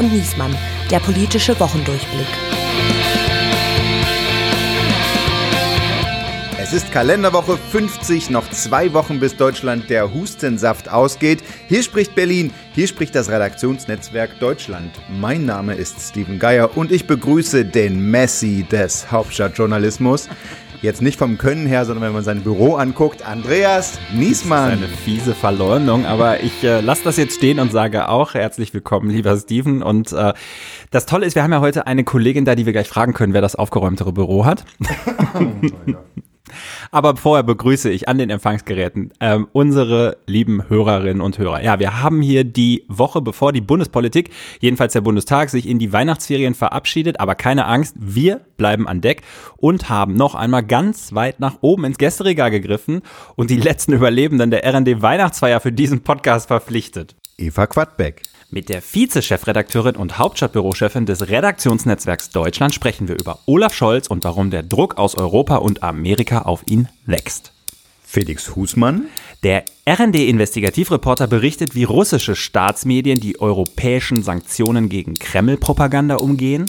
und Niesmann, der politische Wochendurchblick. Es ist Kalenderwoche 50, noch zwei Wochen bis Deutschland der Hustensaft ausgeht. Hier spricht Berlin, hier spricht das Redaktionsnetzwerk Deutschland. Mein Name ist Steven Geier und ich begrüße den Messi des Hauptstadtjournalismus. Jetzt nicht vom Können her, sondern wenn man sein Büro anguckt, Andreas Niesmann. Das ist eine fiese Verleumdung, aber ich äh, lasse das jetzt stehen und sage auch herzlich willkommen, lieber Steven. Und äh, das Tolle ist, wir haben ja heute eine Kollegin da, die wir gleich fragen können, wer das aufgeräumtere Büro hat. Aber vorher begrüße ich an den Empfangsgeräten ähm, unsere lieben Hörerinnen und Hörer. Ja, wir haben hier die Woche, bevor die Bundespolitik, jedenfalls der Bundestag, sich in die Weihnachtsferien verabschiedet. Aber keine Angst, wir bleiben an Deck und haben noch einmal ganz weit nach oben ins Gästeregal gegriffen und die letzten Überlebenden der RND Weihnachtsfeier für diesen Podcast verpflichtet. Eva Quadbeck. Mit der Vize-Chefredakteurin und Hauptstadtbürochefin des Redaktionsnetzwerks Deutschland sprechen wir über Olaf Scholz und warum der Druck aus Europa und Amerika auf ihn wächst. Felix Husmann. Der RND-Investigativreporter berichtet, wie russische Staatsmedien die europäischen Sanktionen gegen Kreml-Propaganda umgehen.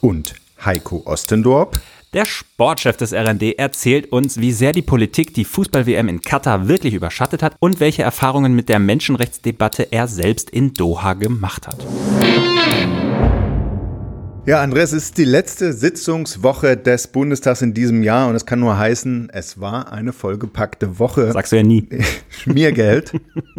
Und Heiko Ostendorp. Der Sportchef des RND erzählt uns, wie sehr die Politik die Fußball-WM in Katar wirklich überschattet hat und welche Erfahrungen mit der Menschenrechtsdebatte er selbst in Doha gemacht hat. Ja, Andreas, es ist die letzte Sitzungswoche des Bundestags in diesem Jahr und es kann nur heißen, es war eine vollgepackte Woche. Sagst du ja nie. Schmiergeld,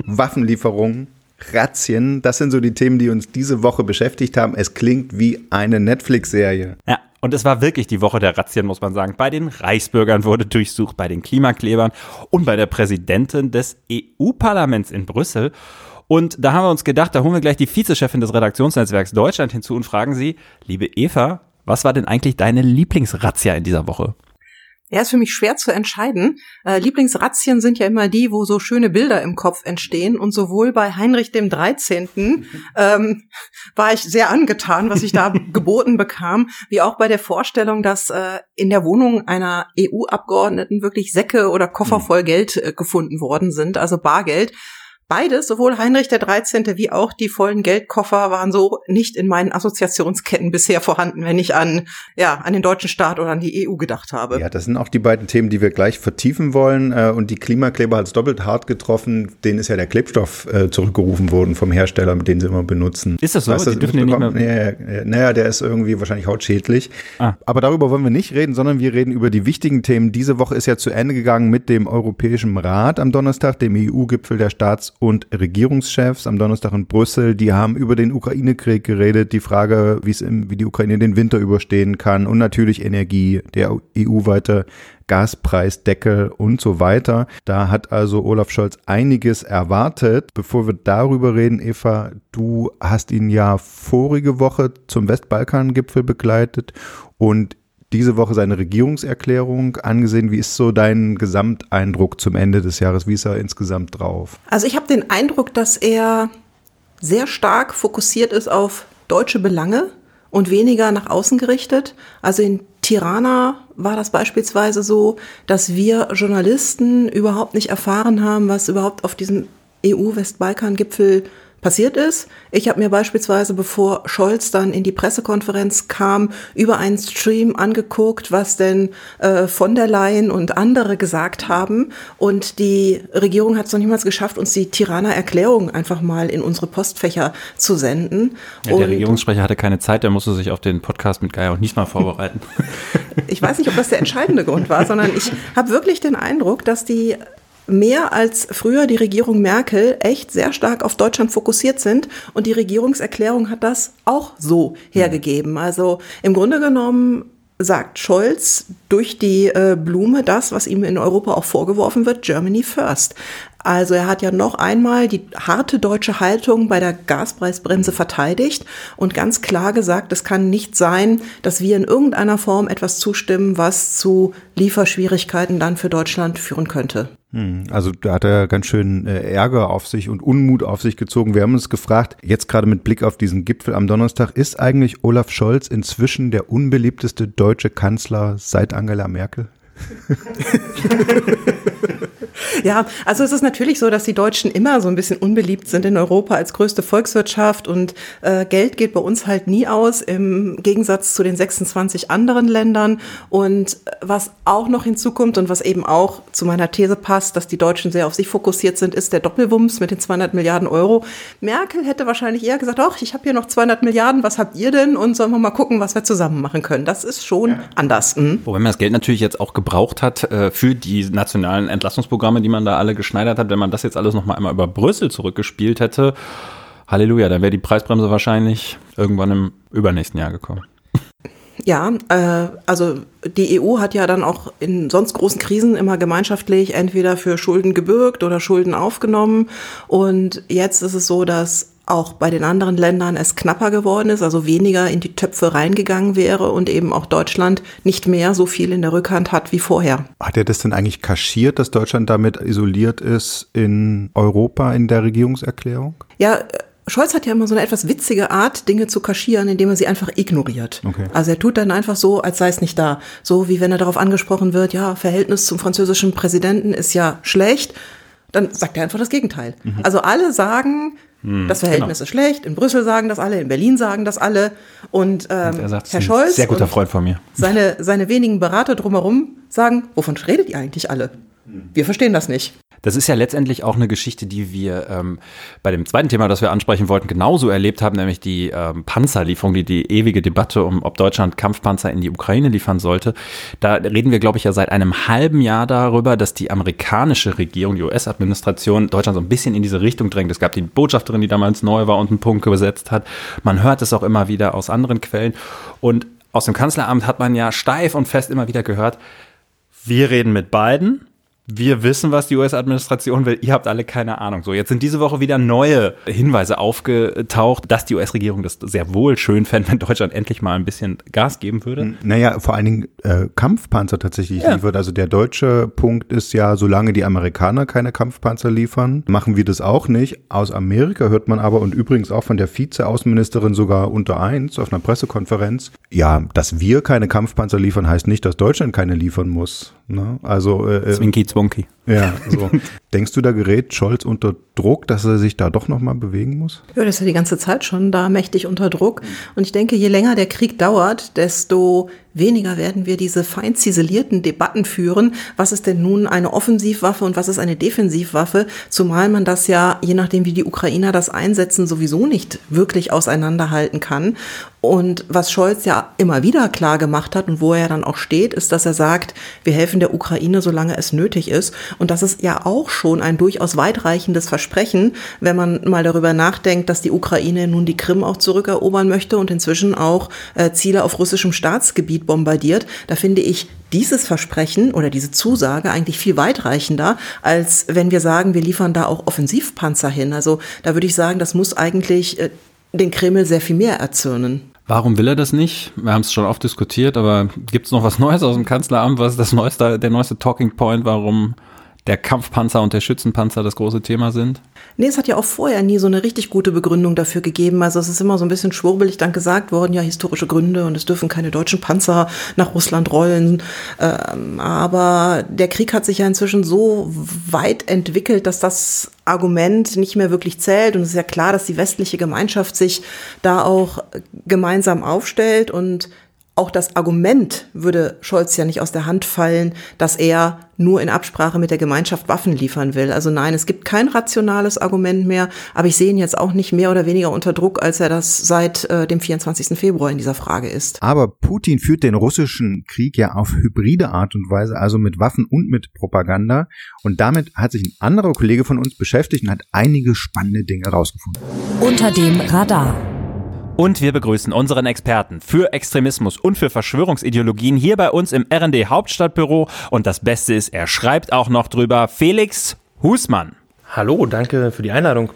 Waffenlieferungen, Razzien, das sind so die Themen, die uns diese Woche beschäftigt haben. Es klingt wie eine Netflix-Serie. Ja, und es war wirklich die Woche der Razzien, muss man sagen. Bei den Reichsbürgern wurde durchsucht, bei den Klimaklebern und bei der Präsidentin des EU-Parlaments in Brüssel. Und da haben wir uns gedacht, da holen wir gleich die Vizechefin des Redaktionsnetzwerks Deutschland hinzu und fragen sie, liebe Eva, was war denn eigentlich deine Lieblingsrazzia in dieser Woche? Ja, ist für mich schwer zu entscheiden. Äh, Lieblingsrazzien sind ja immer die, wo so schöne Bilder im Kopf entstehen. Und sowohl bei Heinrich dem 13. Ähm, war ich sehr angetan, was ich da geboten bekam, wie auch bei der Vorstellung, dass äh, in der Wohnung einer EU-Abgeordneten wirklich Säcke oder Koffer voll Geld äh, gefunden worden sind, also Bargeld. Beides, sowohl Heinrich der 13. wie auch die vollen Geldkoffer waren so nicht in meinen Assoziationsketten bisher vorhanden, wenn ich an, ja, an den deutschen Staat oder an die EU gedacht habe. Ja, das sind auch die beiden Themen, die wir gleich vertiefen wollen. Äh, und die Klimakleber hat es doppelt hart getroffen. Denen ist ja der Klebstoff äh, zurückgerufen worden vom Hersteller, mit dem sie immer benutzen. Ist das so? Weißt, die dürfen den nicht mehr naja, naja, der ist irgendwie wahrscheinlich hautschädlich. Ah. Aber darüber wollen wir nicht reden, sondern wir reden über die wichtigen Themen. Diese Woche ist ja zu Ende gegangen mit dem Europäischen Rat am Donnerstag, dem EU-Gipfel der Staats- und Regierungschefs am Donnerstag in Brüssel. Die haben über den Ukraine-Krieg geredet, die Frage, wie es im, wie die Ukraine den Winter überstehen kann und natürlich Energie, der EU-weite Gaspreisdeckel und so weiter. Da hat also Olaf Scholz einiges erwartet. Bevor wir darüber reden, Eva, du hast ihn ja vorige Woche zum Westbalkan-Gipfel begleitet und diese Woche seine Regierungserklärung angesehen. Wie ist so dein Gesamteindruck zum Ende des Jahres? Wie ist er insgesamt drauf? Also ich habe den Eindruck, dass er sehr stark fokussiert ist auf deutsche Belange und weniger nach außen gerichtet. Also in Tirana war das beispielsweise so, dass wir Journalisten überhaupt nicht erfahren haben, was überhaupt auf diesem EU-Westbalkan-Gipfel passiert ist. Ich habe mir beispielsweise, bevor Scholz dann in die Pressekonferenz kam, über einen Stream angeguckt, was denn äh, von der Leyen und andere gesagt haben. Und die Regierung hat es noch niemals geschafft, uns die Tirana Erklärung einfach mal in unsere Postfächer zu senden. Ja, der Regierungssprecher hatte keine Zeit, der musste sich auf den Podcast mit Geier und Niesmann vorbereiten. ich weiß nicht, ob das der entscheidende Grund war, sondern ich habe wirklich den Eindruck, dass die mehr als früher die Regierung Merkel echt sehr stark auf Deutschland fokussiert sind. Und die Regierungserklärung hat das auch so hergegeben. Also im Grunde genommen sagt Scholz durch die äh, Blume das, was ihm in Europa auch vorgeworfen wird, Germany First. Also er hat ja noch einmal die harte deutsche Haltung bei der Gaspreisbremse verteidigt und ganz klar gesagt, es kann nicht sein, dass wir in irgendeiner Form etwas zustimmen, was zu Lieferschwierigkeiten dann für Deutschland führen könnte. Hm, also da hat er ganz schön äh, Ärger auf sich und Unmut auf sich gezogen. Wir haben uns gefragt, jetzt gerade mit Blick auf diesen Gipfel am Donnerstag, ist eigentlich Olaf Scholz inzwischen der unbeliebteste deutsche Kanzler seit Angela Merkel? Ja, also es ist natürlich so, dass die Deutschen immer so ein bisschen unbeliebt sind in Europa als größte Volkswirtschaft und äh, Geld geht bei uns halt nie aus im Gegensatz zu den 26 anderen Ländern. Und was auch noch hinzukommt und was eben auch zu meiner These passt, dass die Deutschen sehr auf sich fokussiert sind, ist der Doppelwumms mit den 200 Milliarden Euro. Merkel hätte wahrscheinlich eher gesagt, ach, ich habe hier noch 200 Milliarden, was habt ihr denn? Und sollen wir mal gucken, was wir zusammen machen können. Das ist schon ja. anders. Mhm. Wobei man das Geld natürlich jetzt auch gebraucht hat äh, für die nationalen Entlastungsprogramme, die man da alle geschneidert hat, wenn man das jetzt alles noch mal einmal über Brüssel zurückgespielt hätte, Halleluja, dann wäre die Preisbremse wahrscheinlich irgendwann im übernächsten Jahr gekommen. Ja, äh, also die EU hat ja dann auch in sonst großen Krisen immer gemeinschaftlich entweder für Schulden gebürgt oder Schulden aufgenommen. Und jetzt ist es so, dass auch bei den anderen Ländern es knapper geworden ist, also weniger in die Töpfe reingegangen wäre und eben auch Deutschland nicht mehr so viel in der Rückhand hat wie vorher. Hat er das denn eigentlich kaschiert, dass Deutschland damit isoliert ist in Europa in der Regierungserklärung? Ja, Scholz hat ja immer so eine etwas witzige Art, Dinge zu kaschieren, indem er sie einfach ignoriert. Okay. Also er tut dann einfach so, als sei es nicht da. So wie wenn er darauf angesprochen wird, ja, Verhältnis zum französischen Präsidenten ist ja schlecht, dann sagt er einfach das Gegenteil. Mhm. Also alle sagen, hm, das Verhältnis genau. ist schlecht. In Brüssel sagen das alle, in Berlin sagen das alle. Und, ähm, und sagt, Herr Scholz, sehr guter Freund von mir. Seine, seine wenigen Berater drumherum sagen, wovon redet ihr eigentlich alle? Wir verstehen das nicht. Das ist ja letztendlich auch eine Geschichte, die wir ähm, bei dem zweiten Thema, das wir ansprechen wollten, genauso erlebt haben, nämlich die ähm, Panzerlieferung, die, die ewige Debatte um, ob Deutschland Kampfpanzer in die Ukraine liefern sollte. Da reden wir, glaube ich, ja seit einem halben Jahr darüber, dass die amerikanische Regierung, die US-Administration, Deutschland so ein bisschen in diese Richtung drängt. Es gab die Botschafterin, die damals neu war und einen Punkt gesetzt hat. Man hört es auch immer wieder aus anderen Quellen. Und aus dem Kanzleramt hat man ja steif und fest immer wieder gehört, wir reden mit beiden wir wissen, was die US-Administration will, ihr habt alle keine Ahnung. So, jetzt sind diese Woche wieder neue Hinweise aufgetaucht, dass die US-Regierung das sehr wohl schön fände, wenn Deutschland endlich mal ein bisschen Gas geben würde. Naja, vor allen Dingen äh, Kampfpanzer tatsächlich ja. liefert. Also der deutsche Punkt ist ja, solange die Amerikaner keine Kampfpanzer liefern, machen wir das auch nicht. Aus Amerika hört man aber und übrigens auch von der Vize-Außenministerin sogar unter eins auf einer Pressekonferenz, ja, dass wir keine Kampfpanzer liefern, heißt nicht, dass Deutschland keine liefern muss. Ne? Also äh, äh Zwinky Zwonky. Ja, so. Denkst du, da gerät Scholz unter Druck, dass er sich da doch nochmal bewegen muss? Ja, das ist ja die ganze Zeit schon da mächtig unter Druck. Und ich denke, je länger der Krieg dauert, desto weniger werden wir diese fein ziselierten Debatten führen. Was ist denn nun eine Offensivwaffe und was ist eine Defensivwaffe? Zumal man das ja, je nachdem wie die Ukrainer das einsetzen, sowieso nicht wirklich auseinanderhalten kann. Und was Scholz ja immer wieder klar gemacht hat und wo er dann auch steht, ist, dass er sagt, wir helfen der Ukraine, solange es nötig ist. Und das ist ja auch schon ein durchaus weitreichendes Versprechen, wenn man mal darüber nachdenkt, dass die Ukraine nun die Krim auch zurückerobern möchte und inzwischen auch äh, Ziele auf russischem Staatsgebiet bombardiert. Da finde ich dieses Versprechen oder diese Zusage eigentlich viel weitreichender, als wenn wir sagen, wir liefern da auch Offensivpanzer hin. Also da würde ich sagen, das muss eigentlich äh, den Kreml sehr viel mehr erzürnen. Warum will er das nicht? Wir haben es schon oft diskutiert, aber gibt es noch was Neues aus dem Kanzleramt? Was ist das neueste, der neueste Talking Point, warum der Kampfpanzer und der Schützenpanzer das große Thema sind? Nee, es hat ja auch vorher nie so eine richtig gute Begründung dafür gegeben. Also es ist immer so ein bisschen schwurbelig dann gesagt worden, ja, historische Gründe und es dürfen keine deutschen Panzer nach Russland rollen. Ähm, aber der Krieg hat sich ja inzwischen so weit entwickelt, dass das Argument nicht mehr wirklich zählt. Und es ist ja klar, dass die westliche Gemeinschaft sich da auch gemeinsam aufstellt und auch das Argument würde Scholz ja nicht aus der Hand fallen, dass er nur in Absprache mit der Gemeinschaft Waffen liefern will. Also nein, es gibt kein rationales Argument mehr, aber ich sehe ihn jetzt auch nicht mehr oder weniger unter Druck, als er das seit äh, dem 24. Februar in dieser Frage ist. Aber Putin führt den russischen Krieg ja auf hybride Art und Weise, also mit Waffen und mit Propaganda. Und damit hat sich ein anderer Kollege von uns beschäftigt und hat einige spannende Dinge herausgefunden. Unter dem Radar. Und wir begrüßen unseren Experten für Extremismus und für Verschwörungsideologien hier bei uns im RD Hauptstadtbüro. Und das Beste ist, er schreibt auch noch drüber Felix Husmann. Hallo, danke für die Einladung.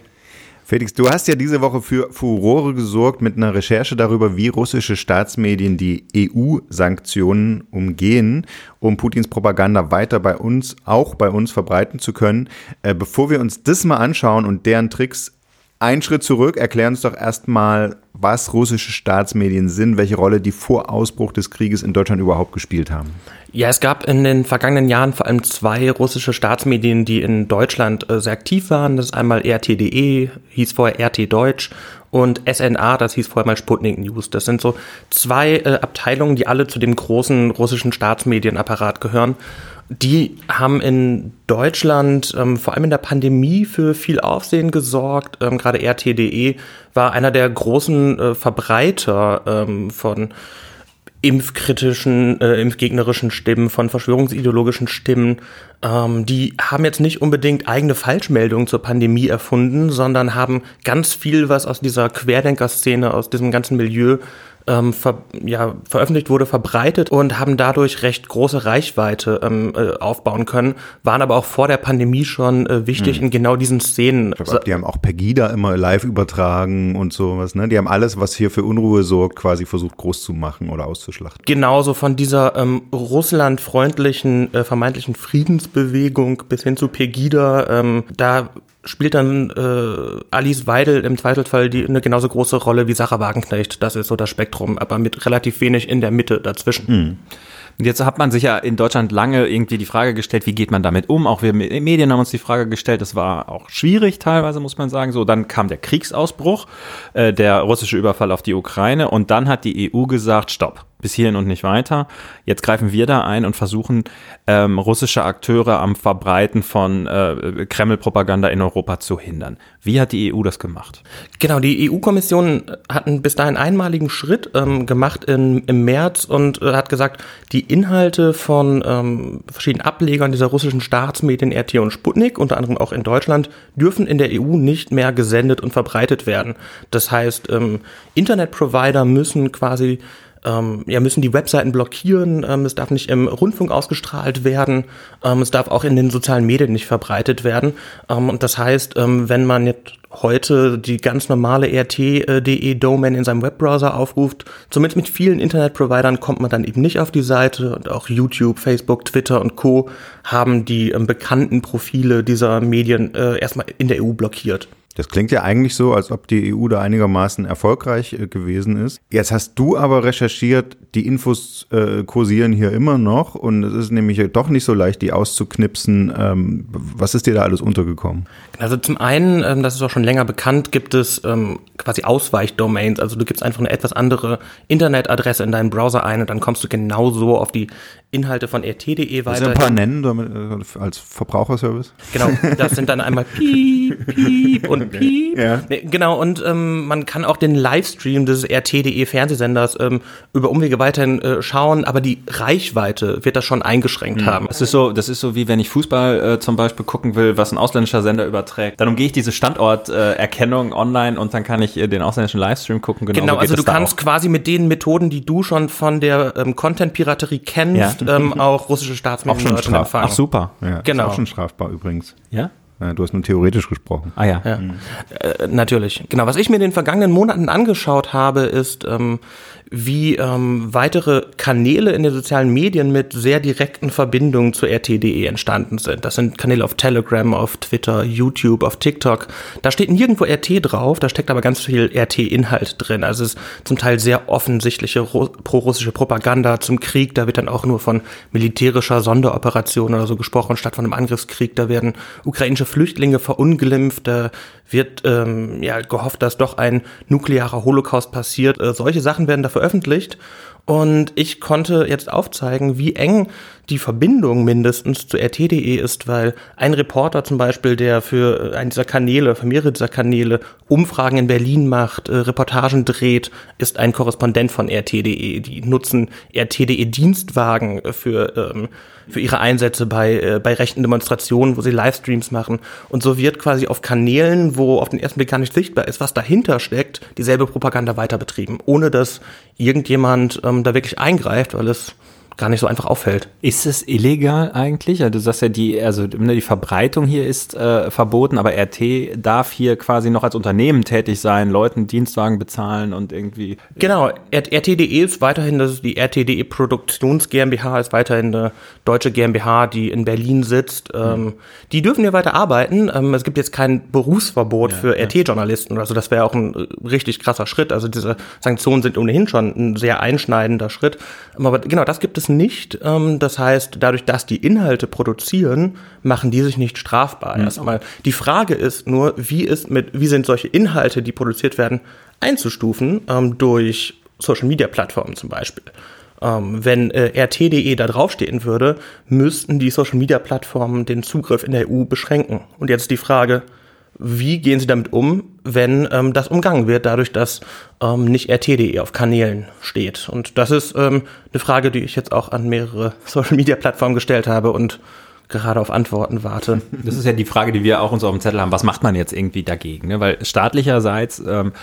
Felix, du hast ja diese Woche für Furore gesorgt mit einer Recherche darüber, wie russische Staatsmedien die EU-Sanktionen umgehen, um Putins Propaganda weiter bei uns, auch bei uns verbreiten zu können. Äh, bevor wir uns das mal anschauen und deren Tricks Ein Schritt zurück, erklär uns doch erstmal, was russische Staatsmedien sind, welche Rolle die vor Ausbruch des Krieges in Deutschland überhaupt gespielt haben. Ja, es gab in den vergangenen Jahren vor allem zwei russische Staatsmedien, die in Deutschland äh, sehr aktiv waren. Das ist einmal RT.de, hieß vorher RT Deutsch und SNA, das hieß vorher mal Sputnik News. Das sind so zwei äh, Abteilungen, die alle zu dem großen russischen Staatsmedienapparat gehören. Die haben in Deutschland ähm, vor allem in der Pandemie für viel Aufsehen gesorgt. Ähm, Gerade RT.de war einer der großen äh, Verbreiter ähm, von impfkritischen, äh, impfgegnerischen Stimmen, von verschwörungsideologischen Stimmen. Ähm, die haben jetzt nicht unbedingt eigene Falschmeldungen zur Pandemie erfunden, sondern haben ganz viel, was aus dieser Querdenker-Szene, aus diesem ganzen Milieu ähm, ver, ja, veröffentlicht wurde, verbreitet und haben dadurch recht große Reichweite ähm, äh, aufbauen können, waren aber auch vor der Pandemie schon äh, wichtig hm. in genau diesen Szenen. Ich glaub, die haben auch Pegida immer live übertragen und sowas, ne? Die haben alles, was hier für Unruhe sorgt, quasi versucht groß zu machen oder auszuschlachten. Genauso von dieser ähm, russlandfreundlichen, äh, vermeintlichen Friedensbewegung bis hin zu Pegida, ähm, da spielt dann äh, Alice Weidel im Zweifelsfall die eine genauso große Rolle wie Sarah Wagenknecht. Das ist so das Spektrum, aber mit relativ wenig in der Mitte dazwischen. Mhm. Jetzt hat man sich ja in Deutschland lange irgendwie die Frage gestellt, wie geht man damit um? Auch wir Medien haben uns die Frage gestellt, das war auch schwierig teilweise, muss man sagen. So, dann kam der Kriegsausbruch, äh, der russische Überfall auf die Ukraine und dann hat die EU gesagt, stopp bis hierhin und nicht weiter. Jetzt greifen wir da ein und versuchen, ähm, russische Akteure am Verbreiten von äh, Kreml-Propaganda in Europa zu hindern. Wie hat die EU das gemacht? Genau, die EU-Kommission hat einen bis dahin einmaligen Schritt ähm, gemacht in, im März und äh, hat gesagt, die Inhalte von ähm, verschiedenen Ablegern dieser russischen Staatsmedien RT und Sputnik, unter anderem auch in Deutschland, dürfen in der EU nicht mehr gesendet und verbreitet werden. Das heißt, ähm, Internetprovider müssen quasi ähm, ja, müssen die Webseiten blockieren, ähm, es darf nicht im Rundfunk ausgestrahlt werden, ähm, es darf auch in den sozialen Medien nicht verbreitet werden. Ähm, und das heißt, ähm, wenn man jetzt heute die ganz normale rt.de Domain in seinem Webbrowser aufruft, zumindest mit vielen Internetprovidern kommt man dann eben nicht auf die Seite und auch YouTube, Facebook, Twitter und Co. haben die ähm, bekannten Profile dieser Medien äh, erstmal in der EU blockiert. Das klingt ja eigentlich so, als ob die EU da einigermaßen erfolgreich äh, gewesen ist. Jetzt hast du aber recherchiert, die Infos äh, kursieren hier immer noch und es ist nämlich doch nicht so leicht, die auszuknipsen. Ähm, was ist dir da alles untergekommen? Also zum einen, ähm, das ist auch schon länger bekannt, gibt es ähm, quasi Ausweichdomains. Also du gibst einfach eine etwas andere Internetadresse in deinen Browser ein und dann kommst du genauso auf die Inhalte von rt.de weiter. ein paar nennen damit, äh, als Verbraucherservice? Genau, das sind dann einmal piep, piep und piep. Ja. Genau, und ähm, man kann auch den Livestream des rt.de Fernsehsenders ähm, über Umwege weiterhin äh, schauen, aber die Reichweite wird das schon eingeschränkt mhm. haben. Das ist so, das ist so wie wenn ich Fußball äh, zum Beispiel gucken will, was ein ausländischer Sender überträgt. Dann umgehe ich diese Standorterkennung äh, online und dann kann ich äh, den ausländischen Livestream gucken. Genau, genau also du kannst quasi mit den Methoden, die du schon von der ähm, Content-Piraterie kennst, ja ähm, auch russische Staatsmedien auch schon empfangen. Ach super. Ja, genau. Ist auch schon strafbar übrigens. Ja? Du hast nur theoretisch gesprochen. Ah ja. ja. Mhm. Äh, natürlich. Genau. Was ich mir in den vergangenen Monaten angeschaut habe, ist, ähm, wie ähm, weitere Kanäle in den sozialen Medien mit sehr direkten Verbindungen zu RT.de entstanden sind. Das sind Kanäle auf Telegram, auf Twitter, YouTube, auf TikTok. Da steht nirgendwo RT drauf, da steckt aber ganz viel RT-Inhalt drin. Also es ist zum Teil sehr offensichtliche pro-russische Propaganda zum Krieg. Da wird dann auch nur von militärischer Sonderoperation oder so gesprochen, statt von einem Angriffskrieg. Da werden ukrainische Flüchtlinge verunglimpft. Da wird ähm, ja gehofft, dass doch ein nuklearer Holocaust passiert. Äh, solche Sachen werden da veröffentlicht. Und ich konnte jetzt aufzeigen, wie eng die Verbindung mindestens zu RT.de ist, weil ein Reporter zum Beispiel, der für einen dieser Kanäle, für mehrere dieser Kanäle Umfragen in Berlin macht, äh, Reportagen dreht, ist ein Korrespondent von RT.de. Die nutzen RT.de Dienstwagen für, ähm, für ihre Einsätze bei, äh, bei rechten Demonstrationen, wo sie Livestreams machen. Und so wird quasi auf Kanälen, wo auf den ersten Blick gar nicht sichtbar ist, was dahinter steckt, dieselbe Propaganda weiter betrieben, ohne dass irgendjemand ähm, da wirklich eingreift, weil es gar nicht so einfach auffällt. Ist es illegal eigentlich? Also du sagst ja, die, also die Verbreitung hier ist äh, verboten, aber RT darf hier quasi noch als Unternehmen tätig sein, Leuten Dienstwagen bezahlen und irgendwie. Genau, RT.de ist weiterhin, das ist die RT.de Produktions GmbH, ist weiterhin eine deutsche GmbH, die in Berlin sitzt. Mhm. die dürfen hier weiter arbeiten. Ähm, es gibt jetzt kein Berufsverbot ja, für ja. RT-Journalisten. Also das wäre auch ein richtig krasser Schritt. Also diese Sanktionen sind ohnehin schon ein sehr einschneidender Schritt. Aber genau, das gibt es nicht. Ähm, das heißt, dadurch, dass die Inhalte produzieren, machen die sich nicht strafbar. Mhm. Erstmal. Die Frage ist nur, wie ist mit, wie sind solche Inhalte, die produziert werden, einzustufen ähm, durch Social Media Plattformen zum Beispiel. Ähm, wenn äh, RT.de da draufstehen würde, müssten die Social Media Plattformen den Zugriff in der EU beschränken. Und jetzt die Frage, wie gehen Sie damit um, wenn ähm, das umgangen wird, dadurch, dass ähm, nicht RT.de auf Kanälen steht? Und das ist ähm, eine Frage, die ich jetzt auch an mehrere Social-Media-Plattformen gestellt habe und gerade auf Antworten warte. Das ist ja die Frage, die wir auch uns auf dem Zettel haben. Was macht man jetzt irgendwie dagegen? Ne? Weil staatlicherseits ähm,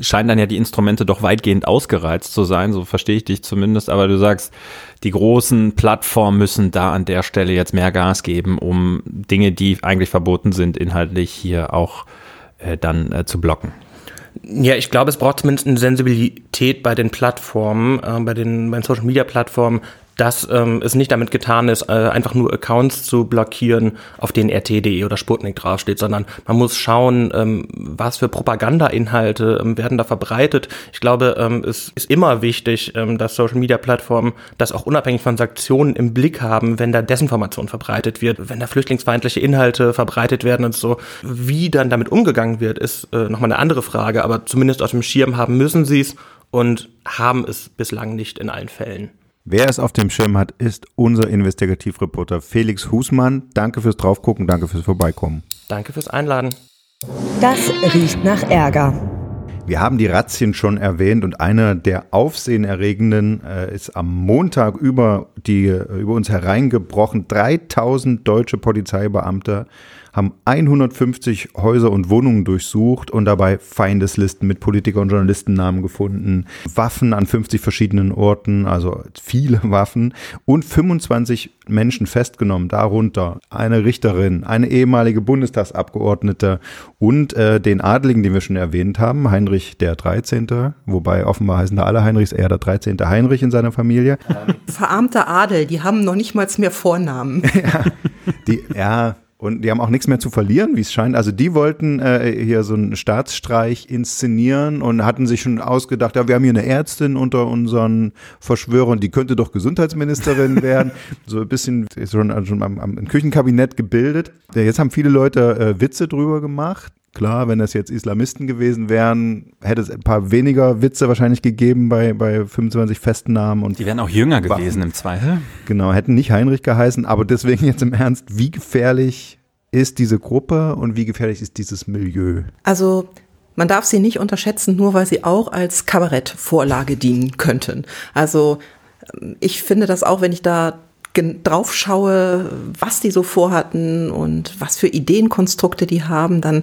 scheinen dann ja die Instrumente doch weitgehend ausgereizt zu sein, so verstehe ich dich zumindest. Aber du sagst, die großen Plattformen müssen da an der Stelle jetzt mehr Gas geben, um Dinge, die eigentlich verboten sind, inhaltlich hier auch äh, dann äh, zu blocken. Ja, ich glaube, es braucht zumindest eine Sensibilität bei den Plattformen, äh, bei den, bei den Social Media Plattformen, dass ähm, es nicht damit getan ist, äh, einfach nur Accounts zu blockieren, auf denen RT.de oder Sputnik draufsteht, sondern man muss schauen, ähm, was für Propagandainhalte ähm, werden da verbreitet. Ich glaube, ähm, es ist immer wichtig, ähm, dass Social-Media-Plattformen das auch unabhängig von Sanktionen im Blick haben, wenn da Desinformation verbreitet wird, wenn da flüchtlingsfeindliche Inhalte verbreitet werden und so. Wie dann damit umgegangen wird, ist äh, nochmal eine andere Frage, aber zumindest auf dem Schirm haben müssen sie es und haben es bislang nicht in allen Fällen. Wer es auf dem Schirm hat, ist unser Investigativreporter Felix Husmann. Danke fürs Draufgucken, danke fürs Vorbeikommen. Danke fürs Einladen. Das riecht nach Ärger. Wir haben die Razzien schon erwähnt und einer der aufsehenerregenden äh, ist am Montag über, die, über uns hereingebrochen. 3000 deutsche Polizeibeamte haben 150 Häuser und Wohnungen durchsucht und dabei Feindeslisten mit Politiker- und Journalistennamen gefunden, Waffen an 50 verschiedenen Orten, also viele Waffen und 25 Menschen festgenommen, darunter eine Richterin, eine ehemalige Bundestagsabgeordnete und äh, den Adligen, den wir schon erwähnt haben, Heinrich der 13., wobei offenbar heißen da alle Heinrichs, eher der 13. Heinrich in seiner Familie. Verarmter Adel, die haben noch nicht mal mehr Vornamen. ja, die, ja, und die haben auch nichts mehr zu verlieren, wie es scheint. Also die wollten äh, hier so einen Staatsstreich inszenieren und hatten sich schon ausgedacht, ja, wir haben hier eine Ärztin unter unseren Verschwörern, die könnte doch Gesundheitsministerin werden. so ein bisschen schon, also schon am, am Küchenkabinett gebildet. Jetzt haben viele Leute äh, Witze drüber gemacht. Klar, wenn das jetzt Islamisten gewesen wären, hätte es ein paar weniger Witze wahrscheinlich gegeben bei, bei 25 Festnahmen. Und Die wären auch jünger gewesen im Zweifel. Genau, hätten nicht Heinrich geheißen, aber deswegen jetzt im Ernst, wie gefährlich ist diese Gruppe und wie gefährlich ist dieses Milieu? Also man darf sie nicht unterschätzen, nur weil sie auch als Kabarettvorlage dienen könnten. Also ich finde das auch, wenn ich da drauf schaue, was die so vorhatten und was für Ideenkonstrukte die haben, dann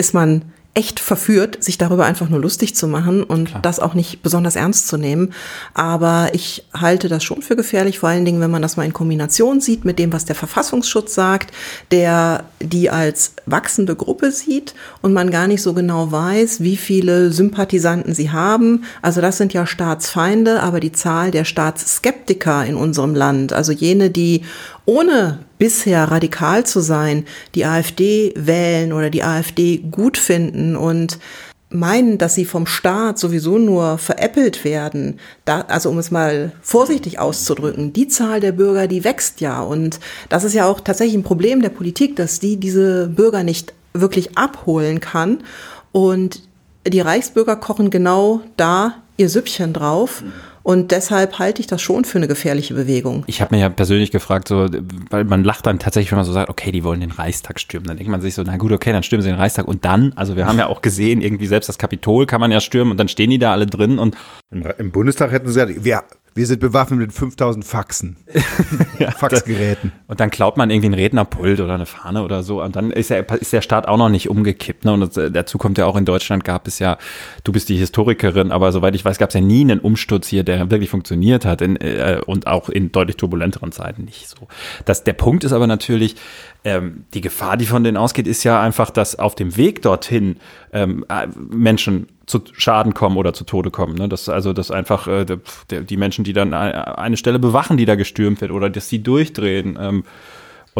ist man echt verführt, sich darüber einfach nur lustig zu machen und Klar. das auch nicht besonders ernst zu nehmen. Aber ich halte das schon für gefährlich, vor allen Dingen, wenn man das mal in Kombination sieht mit dem, was der Verfassungsschutz sagt, der die als wachsende Gruppe sieht und man gar nicht so genau weiß, wie viele Sympathisanten sie haben. Also das sind ja Staatsfeinde, aber die Zahl der Staatsskeptiker in unserem Land, also jene, die ohne bisher radikal zu sein, die AfD wählen oder die AfD gut finden und meinen, dass sie vom Staat sowieso nur veräppelt werden, da, also um es mal vorsichtig auszudrücken, die Zahl der Bürger, die wächst ja. Und das ist ja auch tatsächlich ein Problem der Politik, dass die diese Bürger nicht wirklich abholen kann. Und die Reichsbürger kochen genau da ihr Süppchen drauf. Mhm. Und deshalb halte ich das schon für eine gefährliche Bewegung. Ich habe mir ja persönlich gefragt, so, weil man lacht dann tatsächlich, wenn man so sagt, okay, die wollen den Reichstag stürmen. Dann denkt man sich so, na gut, okay, dann stürmen sie den Reichstag. Und dann, also wir haben ja auch gesehen, irgendwie selbst das Kapitol kann man ja stürmen und dann stehen die da alle drin und Im, Im, Bundestag hätten sie gesagt, wir, wir sind bewaffnet mit 5000 Faxen. ja, Faxgeräten. Und dann klaut man irgendwie ein Rednerpult oder eine Fahne oder so. Und dann ist, ja, ist der Staat auch noch nicht umgekippt. Ne? Und das, dazu kommt ja auch in Deutschland gab es ja, du bist die Historikerin, aber soweit ich weiß, gab es ja nie einen Umsturz hier, der wirklich funktioniert hat. In, äh, und auch in deutlich turbulenteren Zeiten nicht so. Das, der Punkt ist aber natürlich, ähm, die Gefahr, die von denen ausgeht, ist ja einfach, dass auf dem Weg dorthin ähm, äh, Menschen zu Schaden kommen oder zu Tode kommen. Ne? Das, also, dass einfach äh, die Menschen, die dann eine Stelle bewachen, die da gestürmt wird oder dass die durchdrehen, ähm,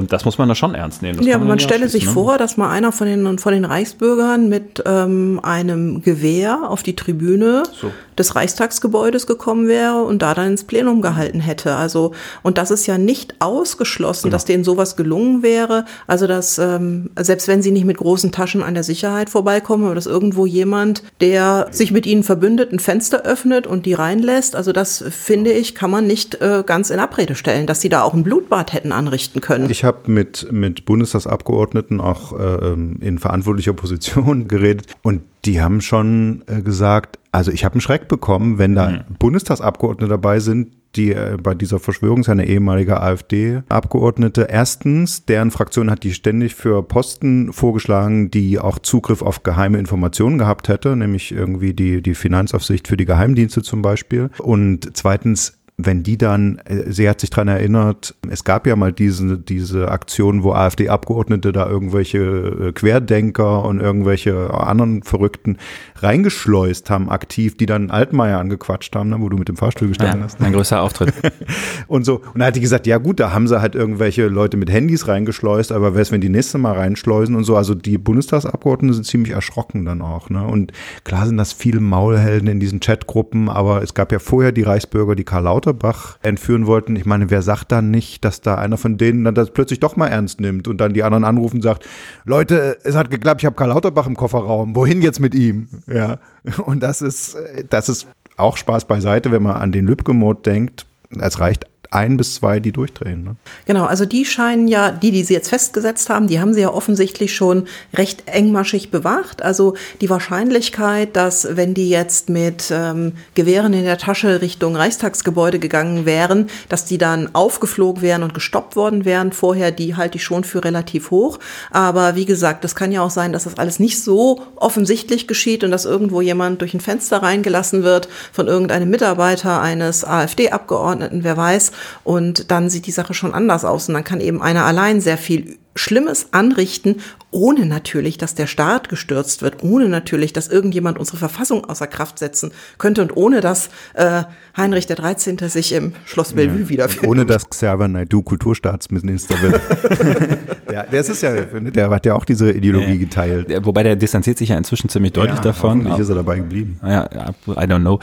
und das muss man da schon ernst nehmen. Das ja, aber man stelle sich ne? vor, dass mal einer von den, von den Reichsbürgern mit ähm, einem Gewehr auf die Tribüne so. des Reichstagsgebäudes gekommen wäre und da dann ins Plenum gehalten hätte. Also, und das ist ja nicht ausgeschlossen, genau. dass denen sowas gelungen wäre. Also, dass, ähm, selbst wenn sie nicht mit großen Taschen an der Sicherheit vorbeikommen, aber dass irgendwo jemand, der sich mit ihnen verbündet, ein Fenster öffnet und die reinlässt. Also, das finde ich, kann man nicht äh, ganz in Abrede stellen, dass sie da auch ein Blutbad hätten anrichten können. Ich habe mit, mit Bundestagsabgeordneten auch äh, in verantwortlicher Position geredet und die haben schon äh, gesagt, also ich habe einen Schreck bekommen, wenn da mhm. Bundestagsabgeordnete dabei sind, die äh, bei dieser Verschwörung seine ehemalige AfD-Abgeordnete. Erstens, deren Fraktion hat die ständig für Posten vorgeschlagen, die auch Zugriff auf geheime Informationen gehabt hätte, nämlich irgendwie die, die Finanzaufsicht für die Geheimdienste zum Beispiel. Und zweitens, wenn die dann, äh, sie hat sich dran erinnert, es gab ja mal diese, diese Aktion, wo AfD-Abgeordnete da irgendwelche äh, Querdenker und irgendwelche anderen Verrückten reingeschleust haben, aktiv, die dann Altmaier angequatscht haben, ne, wo du mit dem Fahrstuhl gestanden ja, hast. Mein größter Auftritt. und so. Und da hat die gesagt, ja gut, da haben sie halt irgendwelche Leute mit Handys reingeschleust, aber wer ist, wenn die nächste Mal reinschleusen und so. Also die Bundestagsabgeordneten sind ziemlich erschrocken dann auch. Ne? Und klar sind das viele Maulhelden in diesen Chatgruppen, aber es gab ja vorher die Reichsbürger, die Karl Lauter Lauterbach entführen wollten. Ich meine, wer sagt dann nicht, dass da einer von denen dann das plötzlich doch mal ernst nimmt und dann die anderen anrufen und sagt, Leute, es hat geklappt, ich habe Karl Lauterbach im Kofferraum, wohin jetzt mit ihm? Ja, und das ist, das ist auch Spaß beiseite, wenn man an den Lübcke-Mode denkt. Es reicht ein bis zwei, die durchdrehen. Ne? Genau, also die scheinen ja, die, die sie jetzt festgesetzt haben, die haben sie ja offensichtlich schon recht engmaschig bewacht. Also die Wahrscheinlichkeit, dass wenn die jetzt mit ähm, Gewehren in der Tasche Richtung Reichstagsgebäude gegangen wären, dass die dann aufgeflogen wären und gestoppt worden wären vorher, die halte ich schon für relativ hoch. Aber wie gesagt, es kann ja auch sein, dass das alles nicht so offensichtlich geschieht und dass irgendwo jemand durch ein Fenster reingelassen wird von irgendeinem Mitarbeiter eines AfD-Abgeordneten, wer weiß. Und dann sieht die Sache schon anders aus. Und dann kann eben einer allein sehr viel Schlimmes anrichten, ohne natürlich, dass der Staat gestürzt wird, ohne natürlich, dass irgendjemand unsere Verfassung außer Kraft setzen könnte und ohne dass äh, Heinrich der 13. sich im Schloss Bellevue ja, wiederfindet. Ohne dass Xaver Naidu Kulturstaatsminister wird. ja, der ist ja, der hat ja auch diese Ideologie geteilt. Wobei der distanziert sich ja inzwischen ziemlich deutlich ja, davon. Hoffentlich ist er dabei geblieben. Ja, I don't know.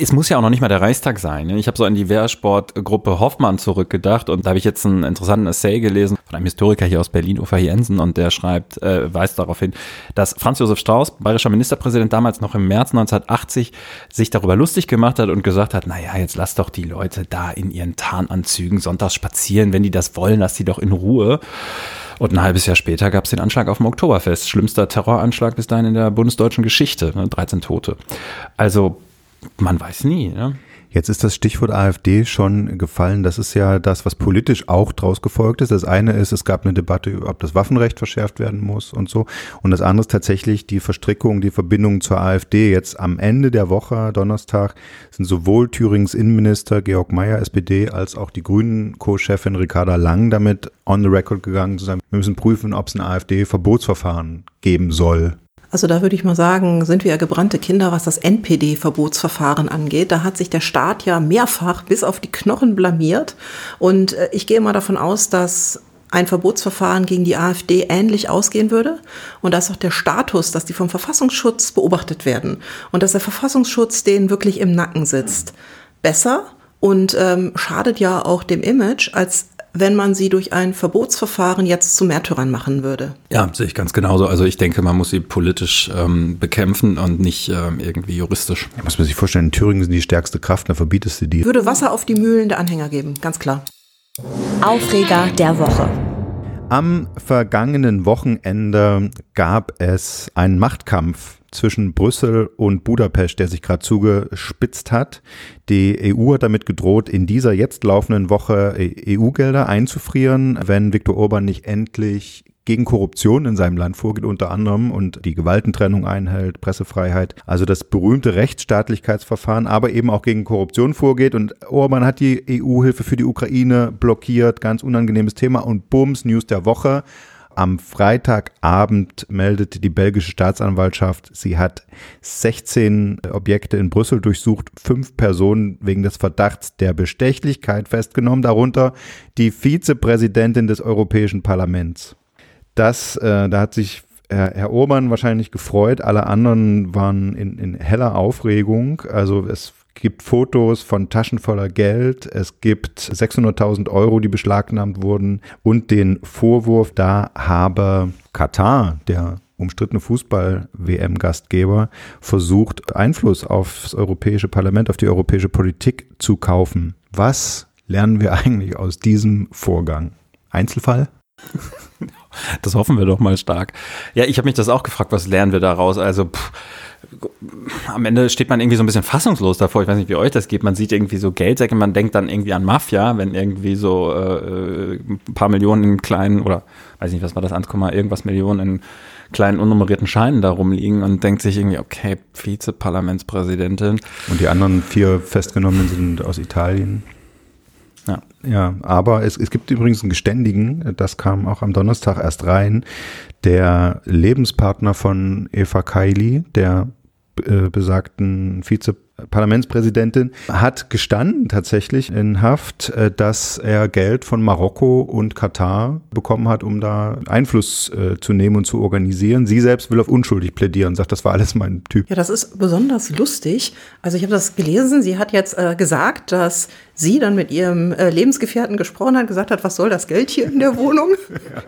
Es muss ja auch noch nicht mal der Reichstag sein. Ne? Ich habe so an die Wehrsportgruppe Hoffmann zurückgedacht und da habe ich jetzt einen interessanten Essay gelesen von einem Historiker hier aus Berlin, Ufa Jensen, und der schreibt, äh, weist darauf hin, dass Franz Josef Strauß, bayerischer Ministerpräsident, damals noch im März 1980 sich darüber lustig gemacht hat und gesagt hat, naja, jetzt lass doch die Leute da in ihren Tarnanzügen sonntags spazieren, wenn die das wollen, lass die doch in Ruhe. Und ein halbes Jahr später gab es den Anschlag auf dem Oktoberfest. Schlimmster Terroranschlag bis dahin in der bundesdeutschen Geschichte. Ne? 13 Tote. Also, man weiß nie. Ne? Jetzt ist das Stichwort AfD schon gefallen. Das ist ja das, was politisch auch draus gefolgt ist. Das eine ist, es gab eine Debatte, ob das Waffenrecht verschärft werden muss und so. Und das andere ist tatsächlich die Verstrickung, die Verbindung zur AfD. Jetzt am Ende der Woche, Donnerstag, sind sowohl Thürings Innenminister Georg Mayer, SPD, als auch die Grünen Co-Chefin Ricarda Lang damit on the record gegangen zu sagen, wir müssen prüfen, ob es ein AfD-Verbotsverfahren geben soll. Also da würde ich mal sagen, sind wir ja gebrannte Kinder, was das NPD-Verbotsverfahren angeht. Da hat sich der Staat ja mehrfach bis auf die Knochen blamiert. Und äh, ich gehe mal davon aus, dass ein Verbotsverfahren gegen die AfD ähnlich ausgehen würde. Und da ist auch der Status, dass die vom Verfassungsschutz beobachtet werden und dass der Verfassungsschutz denen wirklich im Nacken sitzt, besser und ähm, schadet ja auch dem Image, als wenn man sie durch ein Verbotsverfahren jetzt zu Märtyrern machen würde. Ja, sehe ich ganz genauso. Also ich denke, man muss sie politisch ähm, bekämpfen und nicht ähm, irgendwie juristisch. Ja, muss man sich vorstellen, in Thüringen sind die stärkste Kraft, da verbietest du die. Würde Wasser auf die Mühlen der Anhänger geben, ganz klar. Aufreger der Woche. Am vergangenen Wochenende gab es einen Machtkampf zwischen Brüssel und Budapest, der sich gerade zugespitzt hat. Die EU hat damit gedroht, in dieser jetzt laufenden Woche EU-Gelder einzufrieren, wenn Viktor Orban nicht endlich gegen Korruption in seinem Land vorgeht, unter anderem und die Gewaltentrennung einhält, Pressefreiheit, also das berühmte Rechtsstaatlichkeitsverfahren, aber eben auch gegen Korruption vorgeht. Und Orban hat die EU-Hilfe für die Ukraine blockiert, ganz unangenehmes Thema. Und Bums, News der Woche. Am Freitagabend meldete die belgische Staatsanwaltschaft, sie hat 16 Objekte in Brüssel durchsucht, fünf Personen wegen des Verdachts der Bestechlichkeit festgenommen, darunter die Vizepräsidentin des Europäischen Parlaments. Das, äh, da hat sich Herr, Orban wahrscheinlich gefreut. Alle anderen waren in, in heller Aufregung. Also es gibt Fotos von Taschen voller Geld. Es gibt 600.000 Euro, die beschlagnahmt wurden und den Vorwurf, da habe Katar, der umstrittene Fußball-WM-Gastgeber, versucht, Einfluss aufs Europäische Parlament, auf die europäische Politik zu kaufen. Was lernen wir eigentlich aus diesem Vorgang? Einzelfall? Das hoffen wir doch mal stark. Ja, ich habe mich das auch gefragt, was lernen wir daraus? Also pff, am Ende steht man irgendwie so ein bisschen fassungslos davor. Ich weiß nicht, wie euch das geht. Man sieht irgendwie so Geldsäcke, man denkt dann irgendwie an Mafia, wenn irgendwie so äh, ein paar Millionen in kleinen oder weiß nicht, was war das, 1, irgendwas Millionen in kleinen unnummerierten Scheinen da rumliegen und denkt sich irgendwie, okay, Vizeparlamentspräsidentin. Und die anderen vier Festgenommenen sind aus Italien. Ja. ja, aber es, es gibt übrigens einen Geständigen, das kam auch am Donnerstag erst rein, der Lebenspartner von Eva Kaili, der äh, besagten Vize Parlamentspräsidentin hat gestanden tatsächlich in Haft, äh, dass er Geld von Marokko und Katar bekommen hat, um da Einfluss äh, zu nehmen und zu organisieren. Sie selbst will auf unschuldig plädieren, sagt, das war alles mein Typ. Ja, das ist besonders lustig. Also ich habe das gelesen. Sie hat jetzt äh, gesagt, dass sie dann mit ihrem äh, Lebensgefährten gesprochen hat, gesagt hat, was soll das Geld hier in der Wohnung?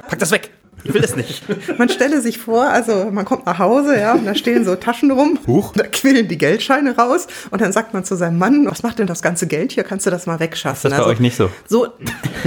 Pack das weg. Ich will es nicht. Man stelle sich vor, also man kommt nach Hause, ja, und da stehen so Taschen rum, Huch. da quillen die Geldscheine raus und dann sagt man zu seinem Mann, was macht denn das ganze Geld hier? Kannst du das mal wegschaffen? Das ist also, bei euch nicht so. So,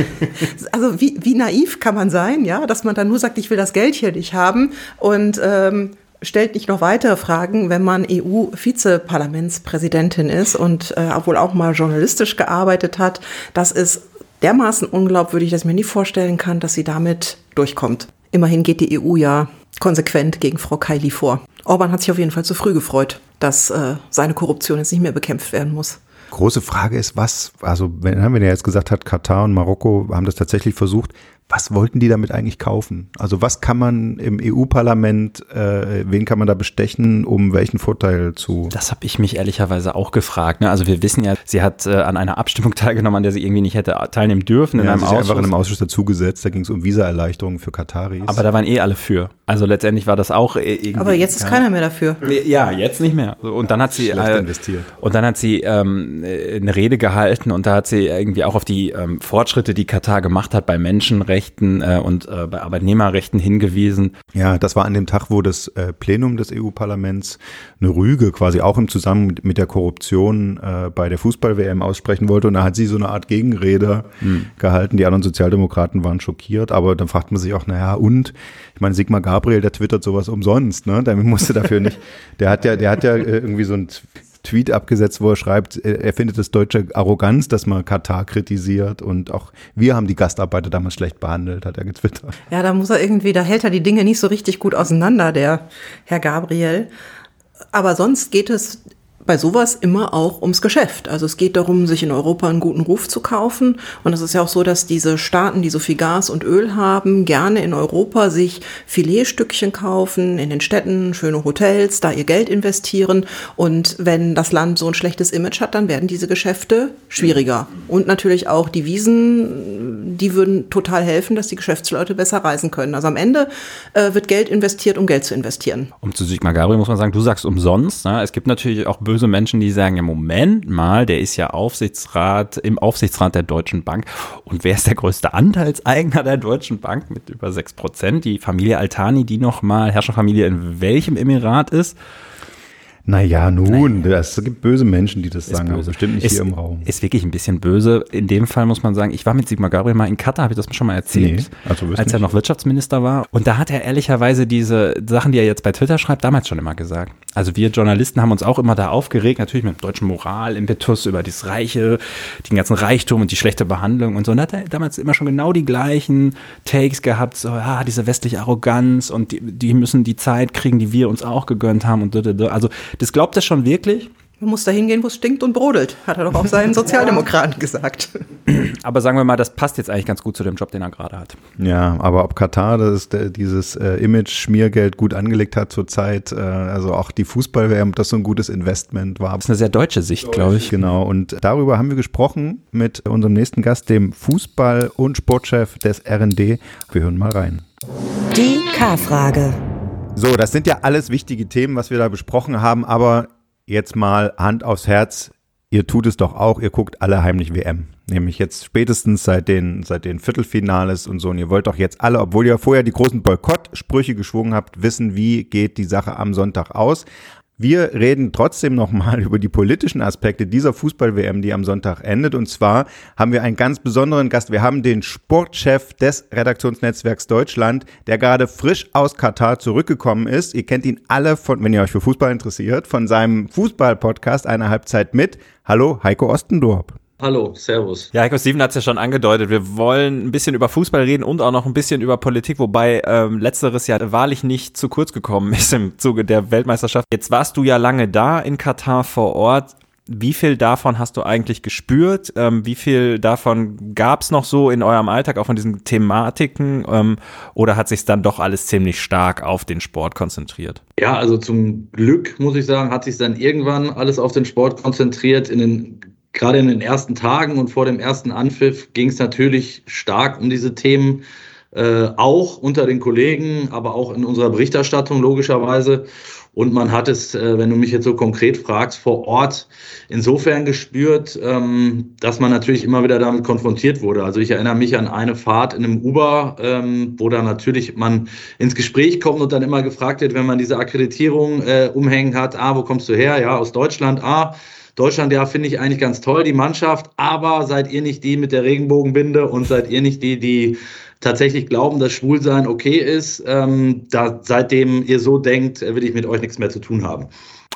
also wie, wie naiv kann man sein, ja, dass man dann nur sagt, ich will das Geld hier nicht haben und ähm, stellt nicht noch weitere Fragen, wenn man EU-Vizeparlamentspräsidentin ist und äh, wohl auch mal journalistisch gearbeitet hat. Das ist dermaßen unglaubwürdig, dass ich mir nie vorstellen kann, dass sie damit durchkommt. Immerhin geht die EU ja konsequent gegen Frau Kaili vor. Orban hat sich auf jeden Fall zu früh gefreut, dass äh, seine Korruption jetzt nicht mehr bekämpft werden muss. Große Frage ist, was, also wenn, wenn er jetzt gesagt hat, Katar und Marokko haben das tatsächlich versucht, was wollten die damit eigentlich kaufen? Also was kann man im EU-Parlament, äh, wen kann man da bestechen, um welchen Vorteil zu? Das habe ich mich ehrlicherweise auch gefragt. Ne? Also wir wissen ja, sie hat äh, an einer Abstimmung teilgenommen, an der sie irgendwie nicht hätte teilnehmen dürfen. In ja, einem sie Ausschuss. einfach in einem Ausschuss dazugesetzt, da ging es um Visaerleichterungen für Kataris. Aber da waren eh alle für. Also letztendlich war das auch äh, irgendwie. Aber jetzt ist ja. keiner mehr dafür. Ja, jetzt nicht mehr. Und dann hat sie äh, investiert. Und dann hat sie ähm, eine Rede gehalten und da hat sie irgendwie auch auf die ähm, Fortschritte, die Katar gemacht hat bei Menschenrechten Menschenrechten äh, und äh, bei Arbeitnehmerrechten hingewiesen. Ja, das war an dem Tag, wo das äh, Plenum des EU-Parlaments eine Rüge quasi auch im Zusammenhang mit, mit der Korruption äh, bei der Fußball-WM aussprechen wollte. Und da hat sie so eine Art Gegenrede hm. gehalten. Die anderen Sozialdemokraten waren schockiert. Aber dann fragt man sich auch, naja, und? Ich meine, Sigmar Gabriel, der twittert sowas umsonst, ne? Der musste dafür nicht, der hat ja, der hat ja äh, irgendwie so ein Tweet abgesetzt, wo er schreibt, er findet es deutsche Arroganz, dass man Katar kritisiert und auch wir haben die Gastarbeiter damals schlecht behandelt, hat er getwittert. Ja, da muss er irgendwie, da hält er die Dinge nicht so richtig gut auseinander, der Herr Gabriel. Aber sonst geht es bei sowas immer auch ums Geschäft. Also es geht darum, sich in Europa einen guten Ruf zu kaufen. Und es ist ja auch so, dass diese Staaten, die so viel Gas und Öl haben, gerne in Europa sich Filetstückchen kaufen, in den Städten schöne Hotels, da ihr Geld investieren. Und wenn das Land so ein schlechtes Image hat, dann werden diese Geschäfte schwieriger. Und natürlich auch die Wiesen, die würden total helfen, dass die Geschäftsleute besser reisen können. Also am Ende äh, wird Geld investiert, um Geld zu investieren. Um zu Sigmar Gabriel muss man sagen, du sagst umsonst. Ne? Es gibt natürlich auch böse böse Menschen, die sagen, ja Moment mal, der ist ja Aufsichtsrat im Aufsichtsrat der Deutschen Bank. Und wer ist der größte Anteilseigner der Deutschen Bank mit über 6 Prozent? Die Familie Altani, die nochmal Herrscherfamilie in welchem Emirat ist? Naja, nun, es gibt böse Menschen, die das ist sagen, böse. bestimmt nicht ist, hier im Raum. Ist wirklich ein bisschen böse. In dem Fall muss man sagen, ich war mit Sigmar Gabriel mal in Katar, habe ich das schon mal erzählt, Nee, also als er noch Wirtschaftsminister war. Und da hat er ehrlicherweise diese Sachen, die er jetzt bei Twitter schreibt, damals schon immer gesagt. Also wir Journalisten haben uns auch immer da aufgeregt, natürlich mit deutschen Moralimpetus über das Reiche, den ganzen Reichtum und die schlechte Behandlung und so. Und da hat er damals immer schon genau die gleichen Takes gehabt, so, ja, diese westliche Arroganz und die, die müssen die Zeit kriegen, die wir uns auch gegönnt haben und also das glaubt er schon wirklich. Man muss da hingehen, wo es stinkt und brodelt, hat er doch auch seinen Sozialdemokraten gesagt. Aber sagen wir mal, das passt jetzt eigentlich ganz gut zu dem Job, den er gerade hat. Ja, aber ob Katar das, dieses äh, Image-Schmiergeld gut angelegt hat zurzeit, äh, also auch die Fußball-WM, das so ein gutes Investment war. Das ist eine sehr deutsche Sicht, glaube ich. Genau, und darüber haben wir gesprochen mit unserem nächsten Gast, dem Fußball- und Sportchef des RND. Wir hören mal rein. Die K-Frage. So, das sind ja alles wichtige Themen, was wir da besprochen haben, aber jetzt mal Hand aufs Herz. Ihr tut es doch auch, ihr guckt alle heimlich WM. Nämlich jetzt spätestens seit den, seit den Viertelfinales und so. Und ihr wollt doch jetzt alle, obwohl ihr vorher die großen Boykottsprüche geschwungen habt, wissen, wie geht die Sache am Sonntag aus. Wir reden trotzdem nochmal über die politischen Aspekte dieser Fußball-WM, die am Sonntag endet. Und zwar haben wir einen ganz besonderen Gast. Wir haben den Sportchef des Redaktionsnetzwerks Deutschland, der gerade frisch aus Katar zurückgekommen ist. Ihr kennt ihn alle von, wenn ihr euch für Fußball interessiert, von seinem Fußball-Podcast Eine Halbzeit mit. Hallo, Heiko Ostendorp. Hallo, Servus. Ja, Heiko Steven hat es ja schon angedeutet. Wir wollen ein bisschen über Fußball reden und auch noch ein bisschen über Politik, wobei ähm, letzteres ja wahrlich nicht zu kurz gekommen ist im Zuge der Weltmeisterschaft. Jetzt warst du ja lange da in Katar vor Ort. Wie viel davon hast du eigentlich gespürt? Ähm, wie viel davon gab es noch so in eurem Alltag, auch von diesen Thematiken? Ähm, oder hat sich dann doch alles ziemlich stark auf den Sport konzentriert? Ja, also zum Glück, muss ich sagen, hat sich dann irgendwann alles auf den Sport konzentriert. In den gerade in den ersten Tagen und vor dem ersten Anpfiff ging es natürlich stark um diese Themen, äh, auch unter den Kollegen, aber auch in unserer Berichterstattung logischerweise. Und man hat es, äh, wenn du mich jetzt so konkret fragst, vor Ort insofern gespürt, ähm, dass man natürlich immer wieder damit konfrontiert wurde. Also ich erinnere mich an eine Fahrt in einem Uber, ähm, wo dann natürlich man ins Gespräch kommt und dann immer gefragt wird, wenn man diese Akkreditierung äh, umhängen hat, ah, wo kommst du her? Ja, aus Deutschland, ah, Deutschland, ja, finde ich eigentlich ganz toll, die Mannschaft, aber seid ihr nicht die mit der Regenbogenbinde und seid ihr nicht die, die tatsächlich glauben, dass Schwulsein okay ist, ähm, da, seitdem ihr so denkt, will ich mit euch nichts mehr zu tun haben.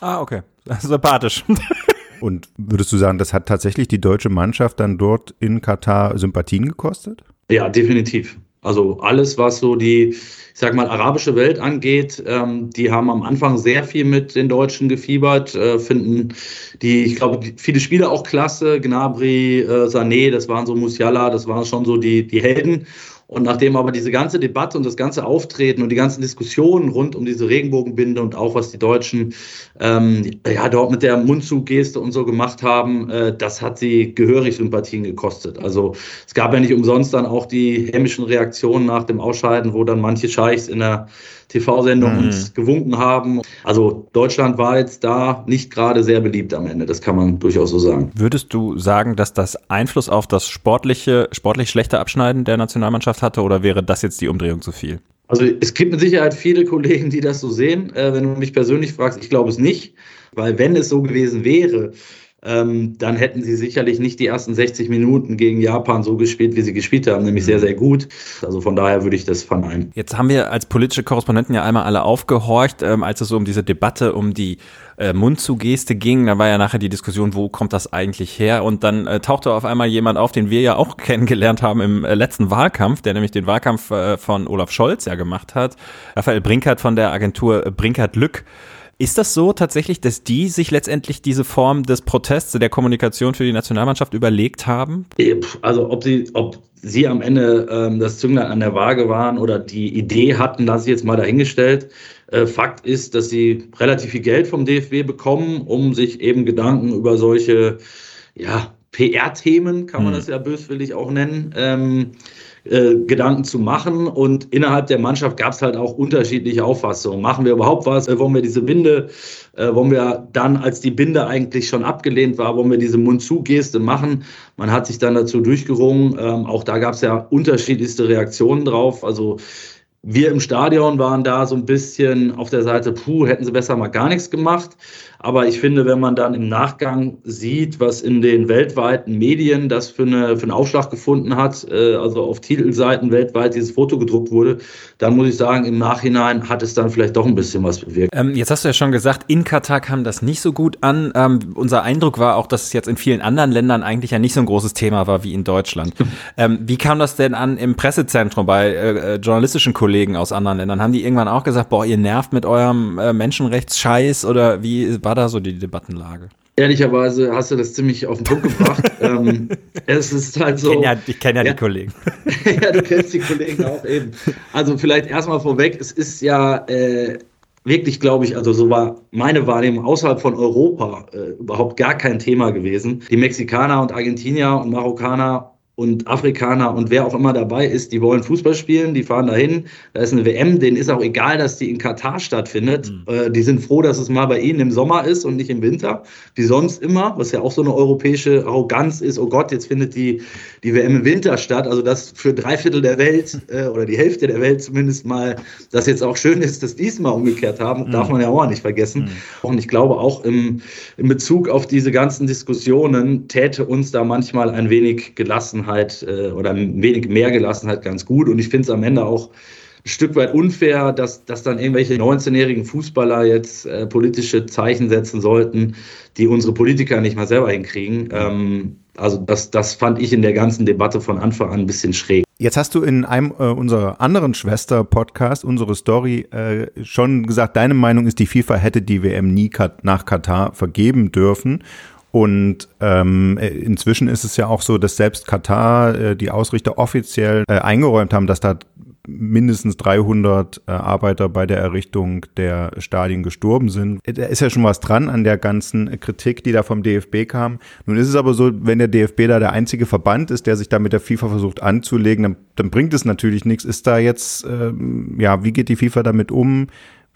Ah, okay. Sympathisch. Und würdest du sagen, das hat tatsächlich die deutsche Mannschaft dann dort in Katar Sympathien gekostet? Ja, definitiv. Also alles, was so die, ich sag mal, arabische Welt angeht, ähm, die haben am Anfang sehr viel mit den Deutschen gefiebert, äh, finden die, ich glaube, viele Spieler auch klasse, Gnabry, äh, Sané, das waren so Musiala, das waren schon so die, die Helden. Und nachdem aber diese ganze Debatte und das ganze Auftreten und die ganzen Diskussionen rund um diese Regenbogenbinde und auch was die Deutschen ähm, ja dort mit der Mundzuggeste und so gemacht haben, äh, das hat sie gehörig Sympathien gekostet. Also es gab ja nicht umsonst dann auch die hämischen Reaktionen nach dem Ausscheiden, wo dann manche Scheichs in der TV-Sendung mhm. uns gewunken haben. Also Deutschland war jetzt da nicht gerade sehr beliebt am Ende, das kann man durchaus so sagen. Würdest du sagen, dass das Einfluss auf das sportliche, sportlich schlechte Abschneiden der Nationalmannschaft hatte oder wäre das jetzt die Umdrehung zu viel? Also es gibt mit Sicherheit viele Kollegen, die das so sehen. Äh, wenn du mich persönlich fragst, ich glaube es nicht, weil wenn es so gewesen wäre, ähm, dann hätten sie sicherlich nicht die ersten 60 Minuten gegen Japan so gespielt, wie sie gespielt haben, nämlich sehr, sehr gut. Also von daher würde ich das verneinen. Jetzt haben wir als politische Korrespondenten ja einmal alle aufgehorcht, ähm, als es so um diese Debatte um die äh, Mundzugeste ging. Da war ja nachher die Diskussion, wo kommt das eigentlich her? Und dann äh, tauchte auf einmal jemand auf, den wir ja auch kennengelernt haben im äh, letzten Wahlkampf, der nämlich den Wahlkampf äh, von Olaf Scholz ja gemacht hat. Raphael Brinkert von der Agentur Brinkert Lück. Ist das so tatsächlich, dass die sich letztendlich diese Form des Protests, der Kommunikation für die Nationalmannschaft überlegt haben? Also ob sie, ob sie am Ende ähm, das Zünglein an der Waage waren oder die Idee hatten, lasse ich jetzt mal dahingestellt. Äh, Fakt ist, dass sie relativ viel Geld vom DFB bekommen, um sich eben Gedanken über solche ja, PR-Themen, kann man hm. das ja böswillig auch nennen, ähm, äh, Gedanken zu machen. Und innerhalb der Mannschaft gab es halt auch unterschiedliche Auffassungen. Machen wir überhaupt was? Äh, wollen wir diese Binde? Äh, wollen wir dann, als die Binde eigentlich schon abgelehnt war, wollen wir diese Mund-zu-Geste machen? Man hat sich dann dazu durchgerungen. Ähm, auch da gab es ja unterschiedlichste Reaktionen drauf. Also wir im Stadion waren da so ein bisschen auf der Seite, puh, hätten sie besser mal gar nichts gemacht. Aber ich finde, wenn man dann im Nachgang sieht, was in den weltweiten Medien das für, eine, für einen Aufschlag gefunden hat, äh, also auf Titelseiten weltweit dieses Foto gedruckt wurde, dann muss ich sagen, im Nachhinein hat es dann vielleicht doch ein bisschen was bewirkt. Ähm, jetzt hast du ja schon gesagt, in Katar kam das nicht so gut an. Ähm, unser Eindruck war auch, dass es jetzt in vielen anderen Ländern eigentlich ja nicht so ein großes Thema war wie in Deutschland. ähm, wie kam das denn an im Pressezentrum bei äh, äh, journalistischen Kollegen aus anderen Ländern? Haben die irgendwann auch gesagt, boah, ihr nervt mit eurem äh, Menschenrechtsscheiß oder wie war war da so die Debattenlage? Ehrlicherweise hast du das ziemlich auf den Punkt gebracht. ähm, es ist halt so. Ich kenne ja, ich kenn ja, ja, die Kollegen. ja, du kennst die Kollegen auch eben. Also vielleicht erstmal vorweg, es ist ja äh, wirklich, glaube ich, also so war meine Wahrnehmung außerhalb von Europa äh, überhaupt gar kein Thema gewesen. Die Mexikaner und Argentinier und Marokkaner und Afrikaner und wer auch immer dabei ist, die wollen Fußball spielen, die fahren dahin. Da ist eine WM, denen ist auch egal, dass die in Katar stattfindet. Mhm. Äh, die sind froh, dass es mal bei ihnen im Sommer ist und nicht im Winter, wie sonst immer, was ja auch so eine europäische Arroganz ist. Oh Gott, jetzt findet die, die WM im Winter statt. Also, dass für drei Viertel der Welt äh, oder die Hälfte der Welt zumindest mal das jetzt auch schön ist, dass diesmal umgekehrt haben, mhm. darf man ja auch nicht vergessen. Mhm. Und ich glaube auch im, in Bezug auf diese ganzen Diskussionen täte uns da manchmal ein wenig gelassen Gelassenheit äh, oder ein wenig mehr Gelassenheit ganz gut. Und ich finde es am Ende auch ein Stück weit unfair, dass, dass dann irgendwelche 19-jährigen Fußballer jetzt äh, politische Zeichen setzen sollten, die unsere Politiker nicht mal selber hinkriegen. Ähm, also das, das fand ich in der ganzen Debatte von Anfang an ein bisschen schräg. Jetzt hast du in einem äh, unserer anderen Schwester-Podcast, unsere Story, äh, schon gesagt, deine Meinung ist, die FIFA hätte die WM nie nach Katar vergeben dürfen. Und ähm, inzwischen ist es ja auch so, dass selbst Katar, äh, die Ausrichter offiziell äh, eingeräumt haben, dass da mindestens 300 äh, Arbeiter bei der Errichtung der Stadien gestorben sind. Da ist ja schon was dran an der ganzen Kritik, die da vom DFB kam. Nun ist es aber so, wenn der DFB da der einzige Verband ist, der sich da mit der FIFA versucht anzulegen, dann, dann bringt es natürlich nichts. Ist da jetzt, ähm, ja, wie geht die FIFA damit um?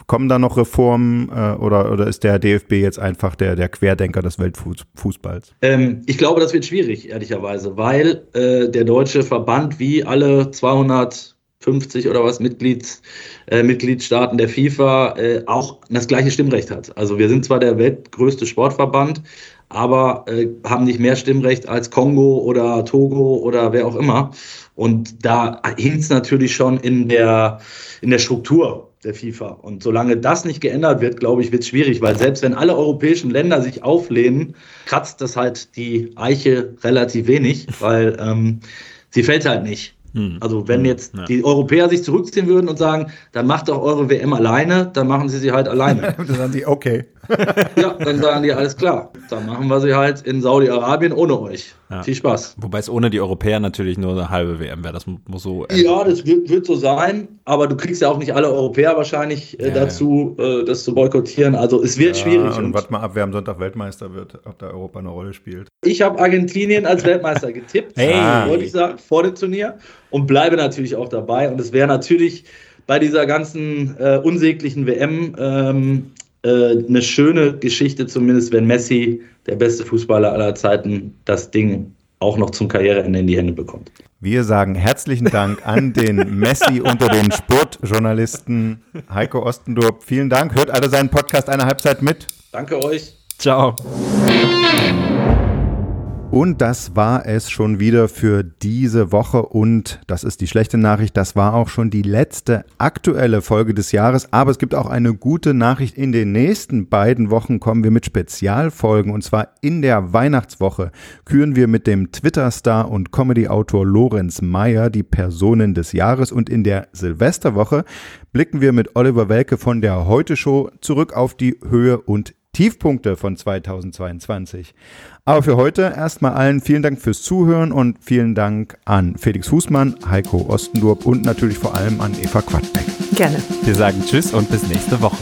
Kommen da noch Reformen äh, oder, oder ist der DFB jetzt einfach der, der Querdenker des Weltfußballs? Ähm, ich glaube, das wird schwierig, ehrlicherweise, weil äh, der deutsche Verband wie alle 250 oder was Mitglieds, äh, Mitgliedstaaten der FIFA äh, auch das gleiche Stimmrecht hat. Also wir sind zwar der weltgrößte Sportverband, aber äh, haben nicht mehr Stimmrecht als Kongo oder Togo oder wer auch immer. Und da hinkt es natürlich schon in der, in der Struktur der FIFA. Und solange das nicht geändert wird, glaube ich, wird es schwierig, weil selbst wenn alle europäischen Länder sich auflehnen, kratzt das halt die Eiche relativ wenig, weil ähm, sie fällt halt nicht. Hm. Also wenn hm. jetzt ja. die Europäer sich zurückziehen würden und sagen, dann macht doch eure WM alleine, dann machen sie sie halt alleine. dann sagen die, okay. ja, dann sagen die, alles klar. Dann machen wir sie halt in Saudi-Arabien ohne euch. Ja. Viel Spaß. Wobei es ohne die Europäer natürlich nur eine halbe WM wäre. Das muss so. Ja, das wird, wird, so sein. Aber du kriegst ja auch nicht alle Europäer wahrscheinlich äh, ja, dazu, äh, das zu boykottieren. Also es wird schwierig. Und, und warte mal ab, wer am Sonntag Weltmeister wird, ob da Europa eine Rolle spielt. Ich habe Argentinien als Weltmeister getippt, hey. wollte ich sagen, vor dem Turnier. Und bleibe natürlich auch dabei. Und es wäre natürlich bei dieser ganzen äh, unsäglichen WM ähm, äh, eine schöne Geschichte, zumindest wenn Messi, der beste Fußballer aller Zeiten, das Ding auch noch zum Karriereende in die Hände bekommt. Wir sagen herzlichen Dank an den Messi unter den Sportjournalisten Heiko Ostendorp. Vielen Dank. Hört alle seinen Podcast eine Halbzeit mit. Danke euch. Ciao. Und das war es schon wieder für diese Woche. Und das ist die schlechte Nachricht. Das war auch schon die letzte aktuelle Folge des Jahres. Aber es gibt auch eine gute Nachricht. In den nächsten beiden Wochen kommen wir mit Spezialfolgen. Und zwar in der Weihnachtswoche küren wir mit dem Twitter-Star und Comedy-Autor Lorenz Meyer die Personen des Jahres. Und in der Silvesterwoche blicken wir mit Oliver Welke von der Heute Show zurück auf die Höhe und Tiefpunkte von 2022. Aber für heute erstmal allen vielen Dank fürs Zuhören und vielen Dank an Felix Fußmann, Heiko Ostendorp und natürlich vor allem an Eva Quadbeck. Gerne. Wir sagen Tschüss und bis nächste Woche.